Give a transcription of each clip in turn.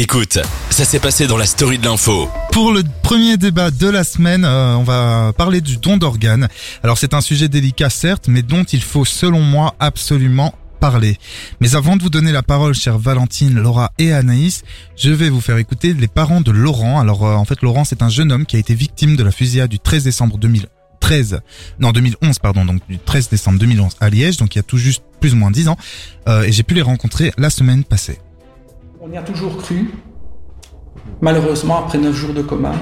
Écoute, ça s'est passé dans la story de l'info. Pour le premier débat de la semaine, euh, on va parler du don d'organes. Alors c'est un sujet délicat certes, mais dont il faut selon moi absolument parler. Mais avant de vous donner la parole, chère Valentine, Laura et Anaïs, je vais vous faire écouter les parents de Laurent. Alors euh, en fait, Laurent, c'est un jeune homme qui a été victime de la fusillade du 13 décembre 2013, non 2011 pardon, donc du 13 décembre 2011 à Liège, donc il y a tout juste plus ou moins 10 ans, euh, et j'ai pu les rencontrer la semaine passée. On y a toujours cru. Malheureusement, après neuf jours de coma,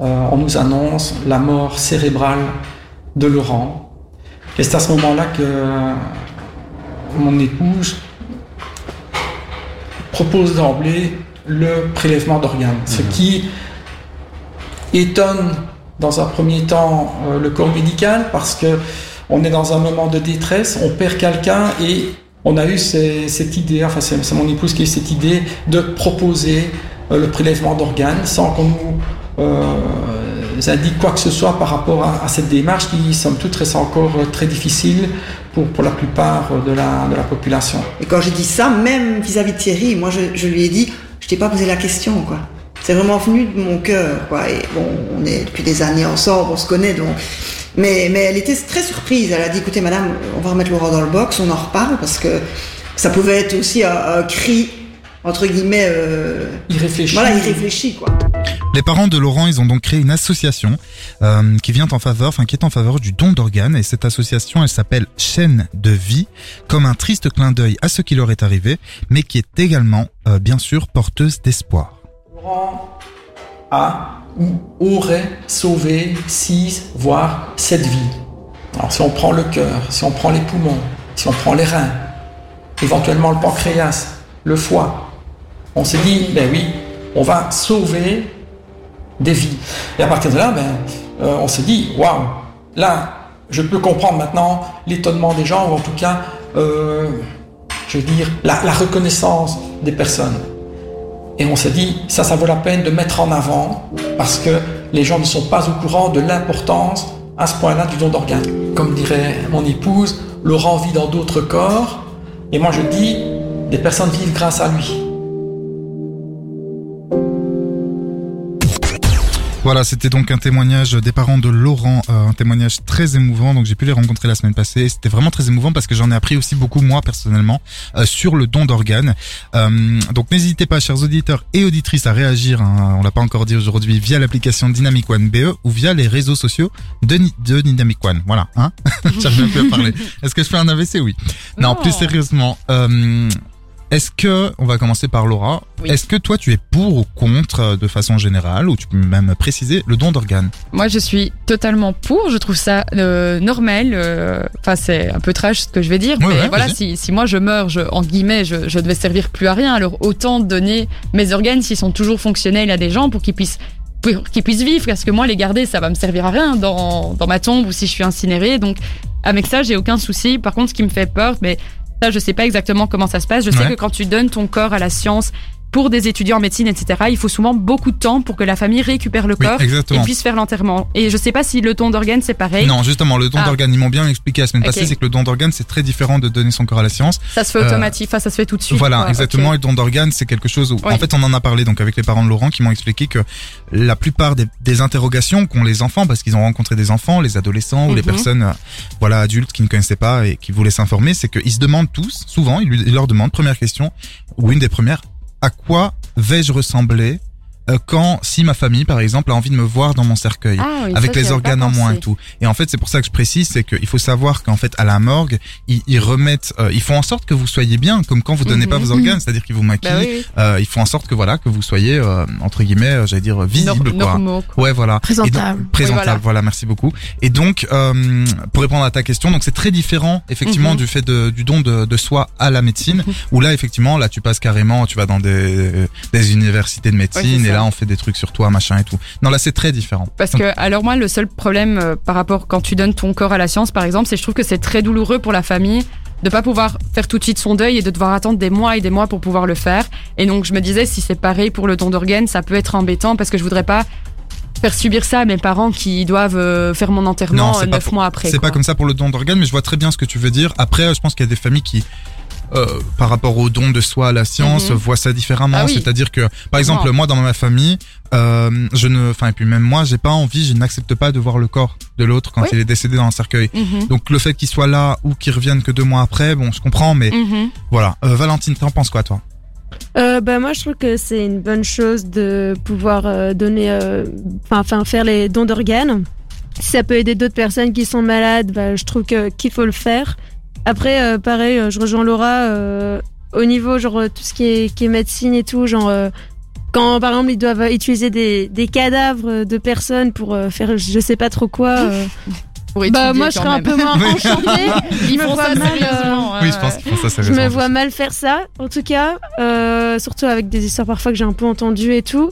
euh, on nous annonce la mort cérébrale de Laurent. Et c'est à ce moment-là que mon épouse propose d'emblée le prélèvement d'organes, ce qui étonne dans un premier temps euh, le corps médical parce que on est dans un moment de détresse, on perd quelqu'un et on a eu cette idée, enfin c'est mon épouse qui a eu cette idée de proposer euh, le prélèvement d'organes sans qu'on nous euh, indique quoi que ce soit par rapport à, cette démarche qui, somme toute, reste encore euh, très difficile pour, pour la plupart de la, de la population. Et quand j'ai dit ça, même vis-à-vis de Thierry, moi je, je lui ai dit, je t'ai pas posé la question, quoi. C'est vraiment venu de mon cœur, quoi. Et bon, on est depuis des années ensemble, on se connaît, donc. Mais, mais elle était très surprise. Elle a dit, écoutez, madame, on va remettre Laurent dans le box, on en reparle, parce que ça pouvait être aussi un, un cri, entre guillemets, euh, Il réfléchit. voilà, il réfléchit, quoi. Les parents de Laurent, ils ont donc créé une association euh, qui vient en faveur, enfin qui est en faveur du don d'organes. Et cette association, elle s'appelle Chaîne de vie, comme un triste clin d'œil à ce qui leur est arrivé, mais qui est également, euh, bien sûr, porteuse d'espoir. A ou aurait sauvé 6, voire 7 vies. Alors si on prend le cœur, si on prend les poumons, si on prend les reins, éventuellement le pancréas, le foie, on s'est dit, ben oui, on va sauver des vies. Et à partir de là, ben, euh, on s'est dit, waouh, là, je peux comprendre maintenant l'étonnement des gens, ou en tout cas, euh, je veux dire, la reconnaissance des personnes. Et on s'est dit, ça, ça vaut la peine de mettre en avant parce que les gens ne sont pas au courant de l'importance à ce point-là du don d'organes. Comme dirait mon épouse, Laurent vit dans d'autres corps. Et moi, je dis, des personnes vivent grâce à lui. Voilà, c'était donc un témoignage des parents de Laurent, euh, un témoignage très émouvant. Donc j'ai pu les rencontrer la semaine passée. et C'était vraiment très émouvant parce que j'en ai appris aussi beaucoup moi personnellement euh, sur le don d'organes. Euh, donc n'hésitez pas, chers auditeurs et auditrices, à réagir. hein, on l'a pas encore dit aujourd'hui via l'application Dynamic One BE ou via les réseaux sociaux de, Ni- de Dynamic One. Voilà, hein J'arrive même plus à parler. Est-ce que je fais un AVC Oui. Non, Non. plus sérieusement. Est-ce que, on va commencer par Laura, Oui. est-ce que toi tu es pour ou contre euh, de façon générale, ou tu peux même préciser, le don d'organes? Moi, je suis totalement pour. Je trouve ça euh, normal. euh, Enfin, c'est un peu trash ce que je vais dire, Ouais, mais ouais, voilà, si, si moi je meurs, je, en guillemets, je, je devais servir plus à rien. Alors autant donner mes organes s'ils sont toujours fonctionnels à des gens pour qu'ils puissent pour qu'ils puissent vivre. Parce que moi, les garder, ça va me servir à rien dans, dans ma tombe ou si je suis incinérée. Donc avec ça, j'ai aucun souci. Par contre, ce qui me fait peur, mais ça, je sais pas exactement comment ça se passe. Je sais Ouais. que quand tu donnes ton corps à la science pour des étudiants en médecine, etc., il faut souvent beaucoup de temps pour que la famille récupère le Oui, corps et exactement. puisse faire l'enterrement. Et je sais pas si le don d'organes c'est pareil. Non, justement, le don Ah. d'organes, ils m'ont bien expliqué la semaine passée, c'est que le don d'organes, c'est très différent de donner son corps à la science. Ça se fait Euh, automatique, enfin ça se fait tout de suite. voilà, quoi. exactement. Et le don d'organes, c'est quelque chose où, Oui. en fait, on en a parlé donc avec les parents de Laurent qui m'ont expliqué que la plupart des, des interrogations qu'ont les enfants, parce qu'ils ont rencontré des enfants, les adolescents ou les Mhm. personnes, euh, voilà, adultes qui ne connaissaient pas et qui voulaient s'informer, c'est qu'ils se demandent tous, souvent, ils, lui- ils leur demandent, première question, ou une des premières, à quoi vais-je ressembler quand, si ma famille, par exemple, a envie de me voir dans mon cercueil Ah oui, avec ça, les organes en moins et tout. Et en fait, c'est pour ça que je précise, c'est qu'il faut savoir qu'en fait, à la morgue, ils, ils remettent, euh, ils font en sorte que vous soyez bien, comme quand vous donnez pas Mhm. vos organes, c'est-à-dire qu'ils vous maquillent. Bah oui, oui. euh, ils font en sorte que voilà, que vous soyez euh, entre guillemets, euh, j'allais dire visible, Nor- quoi. normaux, quoi. Ouais, voilà. Présentable. Donc- présentable, Oui, voilà. voilà. merci beaucoup. Et donc, euh, pour répondre à ta question, donc c'est très différent, effectivement, Mhm. du fait de, du don de, de soi à la médecine, Mhm. où là, effectivement, là, tu passes carrément, tu vas dans des, des universités de médecine, Ouais, et. Là, on fait des trucs sur toi, machin et tout. Non, là, c'est très différent. Parce que, alors moi, le seul problème euh, par rapport quand tu donnes ton corps à la science, par exemple, c'est que je trouve que c'est très douloureux pour la famille de pas pouvoir faire tout de suite son deuil et de devoir attendre des mois et des mois pour pouvoir le faire. Et donc, je me disais, si c'est pareil pour le don d'organes, ça peut être embêtant parce que je voudrais pas faire subir ça à mes parents qui doivent euh, faire mon enterrement euh, neuf mois après. C'est pas comme ça pour le don d'organes, mais je vois très bien ce que tu veux dire. Après, je pense qu'il y a des familles qui euh, par rapport au don de soi à la science Mhm. voient ça différemment. Ah oui. C'est-à-dire que, par exemple, moi dans ma famille, euh, je ne, enfin et puis même moi, j'ai pas envie, je n'accepte pas de voir le corps de l'autre quand Oui. il est décédé dans un cercueil. Mhm. Donc le fait qu'il soit là ou qu'il revienne que deux mois après, bon, je comprends, mais Mhm. voilà. Euh, Valentine, t'en penses quoi toi? Euh, bah moi je trouve que c'est une bonne chose de pouvoir euh, donner, enfin faire les dons d'organes. Si ça peut aider d'autres personnes qui sont malades, bah, je trouve que qu'il faut le faire. Après euh, pareil, euh, je rejoins Laura euh, au niveau genre tout ce qui est, qui est médecine et tout, genre euh, quand par exemple ils doivent utiliser des, des cadavres de personnes pour euh, faire je sais pas trop quoi. euh, bah moi je serais un peu moins enchantée. Ils me font vois ça mal, euh, sérieusement. ouais, Oui, je pense ouais. qu'ils font ça Je sérieusement. me vois mal faire ça, en tout cas, euh, surtout avec des histoires parfois que j'ai un peu entendues et tout.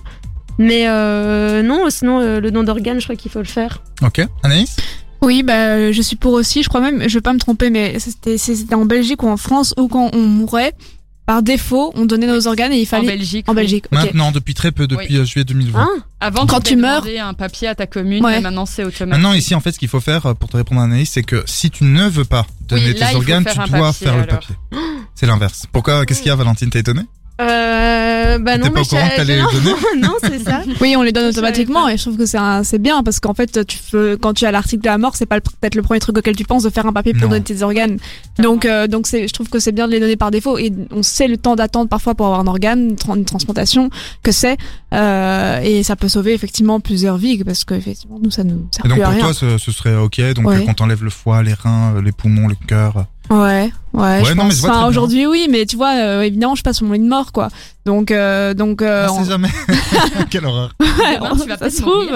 Mais euh, non, sinon euh, le don d'organes, je crois qu'il faut le faire. Ok, Anaïs? Oui, bah, je suis pour aussi. Je crois même, je vais pas me tromper, mais c'était c'était en Belgique ou en France où quand on mourait, par défaut, on donnait nos organes et il En fallait. Belgique. En oui. Belgique. Maintenant, depuis très peu, depuis euh, juillet 2020. Hein Avant, Quand tu meurs- un papier à ta commune, Ouais. mais maintenant c'est automatique. Maintenant, ici, en fait, ce qu'il faut faire, euh, pour te répondre à Anaïs, c'est que si tu ne veux pas donner Oui, là, tes organes, tu dois papier, faire le papier. C'est l'inverse. Pourquoi Qu'est-ce qu'il y a, Valentine T'es étonnée Euh, bah non, pas mais je- non, non, c'est ça. Oui, on les donne automatiquement et je trouve que c'est un- c'est bien parce qu'en fait, tu peux, quand tu as l'article de la mort, c'est pas le- peut-être le premier truc auquel tu penses de faire un papier pour Non. donner tes organes. Donc, euh, donc c'est, je trouve que c'est bien de les donner par défaut et on sait le temps d'attente parfois pour avoir un organe, une, tra- une transplantation, que c'est euh, et ça peut sauver effectivement plusieurs vies parce que effectivement nous ça nous sert Et donc, plus à pour rien. toi, ce, ce serait ok. Donc, Ouais. quand t'enlèves le foie, les reins, les poumons, le cœur. Ouais, ouais, je non, mais pense. je vois Enfin, aujourd'hui, oui, mais tu vois, euh, évidemment, je passe sur mon lit de mort, quoi. Donc, euh, donc, euh, on on- sait jamais. Quelle horreur. Demain, tu vas ça se trouve.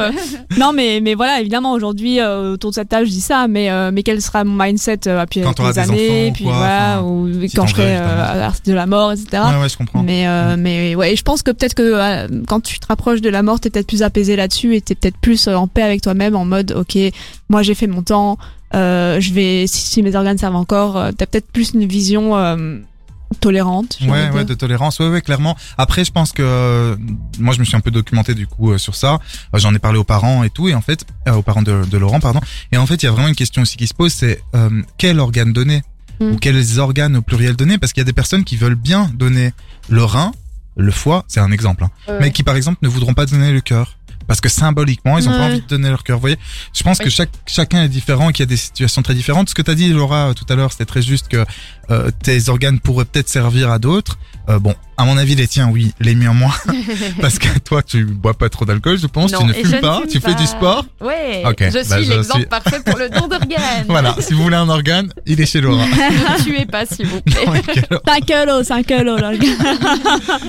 non, mais, mais voilà, évidemment, aujourd'hui, euh, autour de cette table, je dis ça, mais, euh, mais quel sera mon mindset euh, puis Quand des années, enfants puis quoi, voilà, enfin, ou si quand je serai euh, de la mort, etc. Ouais, ouais, je comprends. Mais, euh, mais ouais, je pense que peut-être que euh, quand tu te rapproches de la mort, t'es peut-être plus apaisé là-dessus et t'es peut-être plus en paix avec toi-même en mode, ok, moi j'ai fait mon temps, je vais, si, si mes organes servent encore, euh, t'as peut-être plus une vision euh, tolérante. Ouais, de ouais, de tolérance, ouais, ouais, clairement. Après, je pense que euh, moi, je me suis un peu documenté du coup euh, sur ça. Euh, J'en ai parlé aux parents et tout, et en fait, euh, aux parents de, de Laurent, pardon. Et en fait, il y a vraiment une question aussi qui se pose, c'est euh, quel organe donner Mm. ou quels organes au pluriel donner, parce qu'il y a des personnes qui veulent bien donner le rein, le foie, c'est un exemple, hein, Ouais. mais qui par exemple ne voudront pas donner le cœur. Parce que symboliquement, ils ont pas envie de donner leur cœur. Vous voyez, je pense Oui. que chaque, chacun est différent, et qu'il y a des situations très différentes. Ce que tu as dit, Laura, euh, tout à l'heure, c'était très juste que euh, tes organes pourraient peut-être servir à d'autres. Euh, bon, à mon avis, les tiens, oui, les miens moins. Parce que toi, tu bois pas trop d'alcool, je pense, tu ne fumes ne pas, fume tu fais du sport. Ouais, Ok, je bah, suis l'exemple suis- parfait pour le don d'organes. Voilà, si vous voulez un organe, il est chez Laura. Ne tuez pas, s'il vous plaît. 5 kilos, 5 kilos, là.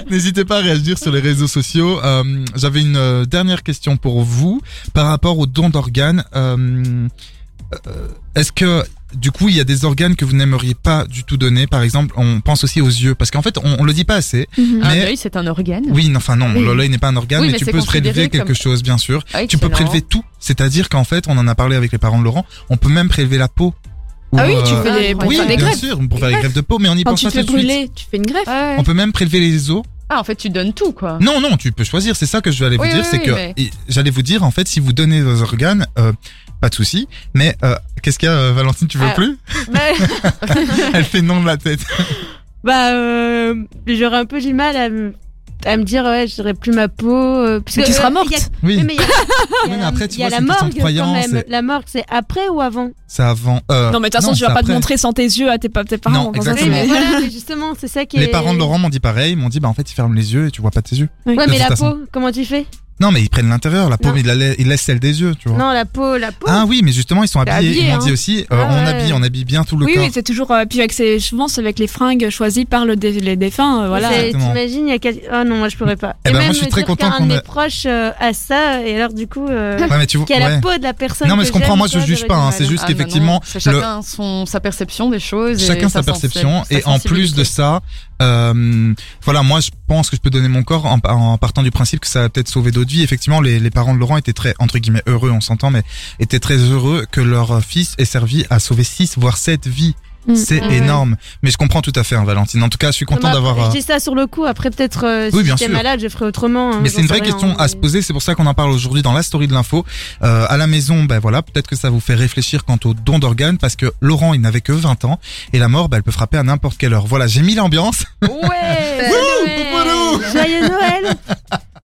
N'hésitez pas à réagir sur les réseaux sociaux. Euh, J'avais une euh, dernière question pour vous par rapport au don d'organes. Euh, euh, Est-ce que du coup il y a des organes que vous n'aimeriez pas du tout donner Par exemple, on pense aussi aux yeux parce qu'en fait on, on le dit pas assez. Mais- œil, c'est un organe. Oui, non, enfin non, Oui. l'œil n'est pas un organe, Oui, mais, mais tu peux prélever quelque comme- chose, bien sûr. Ah, Tu peux prélever tout. C'est-à-dire qu'en fait, on en a parlé avec les parents de Laurent, on peut même prélever la peau. Ou, Ah oui, tu euh, fais des, Ah, pour Oui, faire des bien greffes. sûr, pour faire des greffes de peau, mais on y Quand pense tu pas fais tout de suite. brûler, tu fais une greffe. Ouais. On peut même prélever les os. Ah, en fait, tu donnes tout, quoi. Non, non, tu peux choisir. C'est ça que je vais aller vous Oui, dire, oui, c'est oui, que mais- j'allais vous dire en fait, si vous donnez vos organes, euh, pas de souci. Mais euh, qu'est-ce qu'il y a, euh, Valentine Tu veux Ah. plus bah, Elle fait non de la tête. bah euh, j'aurais un peu du mal à me, à me dire, ouais, j'aurais plus ma peau. euh, parce Mais que, tu seras euh, morte. il y a- Oui, mais il y a, il y a Oui, mais la- après, tu il y a vois, la morgue quand même. La morgue, c'est après ou avant? C'est avant. euh, Non, mais de toute façon, non, tu vas pas te montrer sans tes yeux à tes, pa- tes parents. Non, exactement. Oui, mais voilà, mais justement, c'est ça qui Les est. parents de Laurent m'ont dit pareil, ils m'ont dit bah en fait ils ferment les yeux et tu vois pas tes yeux. Ouais, mais la peau, comment tu fais? Non, mais ils prennent l'intérieur, la peau, mais ils, la la- ils laissent celle des yeux, tu vois. Non, la peau, la peau. Ah oui, mais justement ils sont habillés. habillé, ils m'ont dit hein. aussi, euh, Ah on ouais. habille, on habille bien tout le Oui, corps. oui, c'est toujours. euh, puis avec ces, souvent, c'est avec les fringues choisies par le dé- les défunts. euh, voilà. C'est- Exactement. T'imagines, il y a quasi... Oh non, moi je pourrais pas. Eh et ben, moi, même je suis me très dire content qu'un qu'on de mes a- proches euh, a ça, et alors du coup, euh, Ouais, mais tu vois. qui a ouais. la peau de la personne. Non, mais que je comprends, j'aime, moi, je ça, juge j'aurais pas, du hein, mal. c'est juste Ah, non, qu'effectivement, C'est le- chacun son, sa perception des choses. Chacun sa perception et en plus de sensibilité. ça, euh, voilà, moi je pense que je peux donner mon corps en, en partant du principe que ça va peut-être sauver d'autres Effectivement, les, les parents de Laurent étaient très entre guillemets heureux, on s'entend, mais étaient très heureux que leur fils ait servi à sauver six voire sept vies. Mm. C'est Ouais. énorme. Mais je comprends tout à fait, hein, Valentine. En tout cas, je suis content Comme d'avoir. après, euh, Je dis ça sur le coup. Après, peut-être euh, Oui, si j'étais malade, je ferais autrement. hein, Mais c'est une vraie question à se poser, c'est pour ça qu'on en parle aujourd'hui dans la story de l'info. Euh, à la maison, ben voilà, peut-être que ça vous fait réfléchir quant au don d'organes parce que Laurent, il n'avait que 20 ans et la mort, ben, elle peut frapper à n'importe quelle heure. Voilà, j'ai mis l'ambiance. Ouais Joyeux Noël